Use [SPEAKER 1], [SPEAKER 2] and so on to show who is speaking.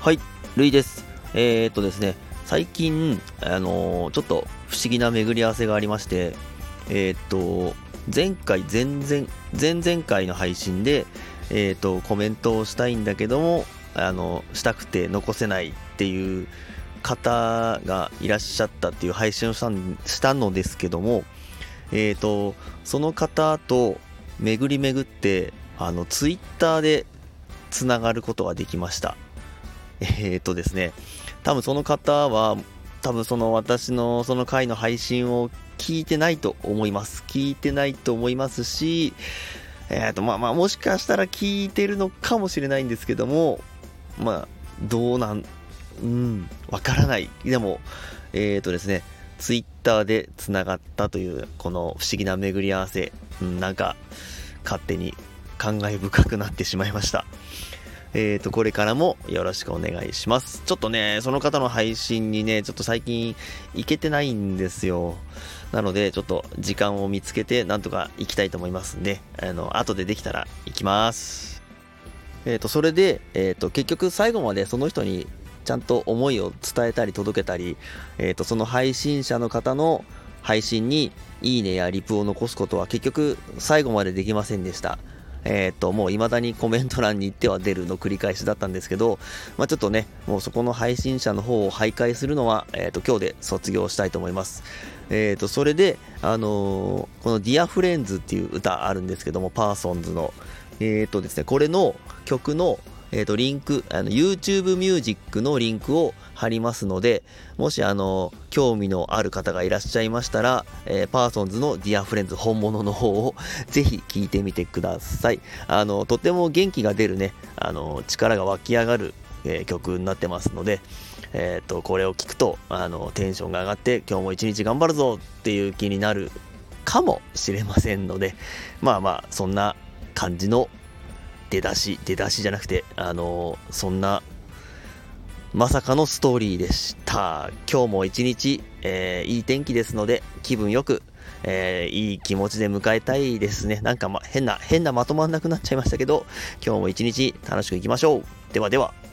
[SPEAKER 1] はい、るいです。えー、っとですね、最近、あのーちょっと不思議な巡り合わせがありまして、えー、っと、前回、前々、前々回の配信で、え、っと、コメントをしたいんだけども、あの、したくて残せないっていう方がいらっしゃったっていう配信をしたんしたのですけども、え、っと、その方と巡り巡って、あの、ツイッターでつながることができました。えー、っとですね、多分その方は、多分その私のその回の配信を聞いてないと思います。聞いてないと思いますし、えー、っと、まあまあ、もしかしたら聞いてるのかもしれないんですけども、まあ、どうなん、うん、わからない。でも、えー、っとですね、ツイッターでつながったという、この不思議な巡り合わせ、うん、なんか、勝手に感慨深くなってしまいました。えーと、これからもよろしくお願いします。ちょっとね、その方の配信にね、ちょっと最近行けてないんですよ。なので、ちょっと時間を見つけて、なんとか行きたいと思いますんで、あの、後でできたら行きます。えーと、それで、えーと、結局最後までその人にちゃんと思いを伝えたり届けたり、えーと、その配信者の方の配信にいいねやリプを残すことは結局最後までできませんでした。えっ、と、もう未だにコメント欄に行っては出るの繰り返しだったんですけど、まあちょっとね、もうそこの配信者の方を徘徊するのは、えっ、と、今日で卒業したいと思います。えっ、と、それで、あのこの Dear Friends っていう歌あるんですけども、パーソンズの、えっ、とですね、これの曲の、えっ、と、リンク、あの、YouTube Music のリンクを貼りますので、もし、あの、興味のある方がいらっしゃいましたら、えーパーソンズの Dear Friends 本物の方を ぜひ聞いてみてください。あの、とても元気が出るね、あの、力が湧き上がる、えー曲になってますので、えっ、と、これを聞くと、あの、テンションが上がって、今日も一日頑張るぞっていう気になるかもしれませんので、まあまあ、そんな感じの出だし、出だしじゃなくて、あの、そんなまさかのストーリーでした。今日も一日、えーいい天気ですので、気分よく、えーいい気持ちで迎えたいですね。なんか、ま、変な、変なまとまんなくなっちゃいましたけど、今日も一日楽しくいきましょう。ではでは。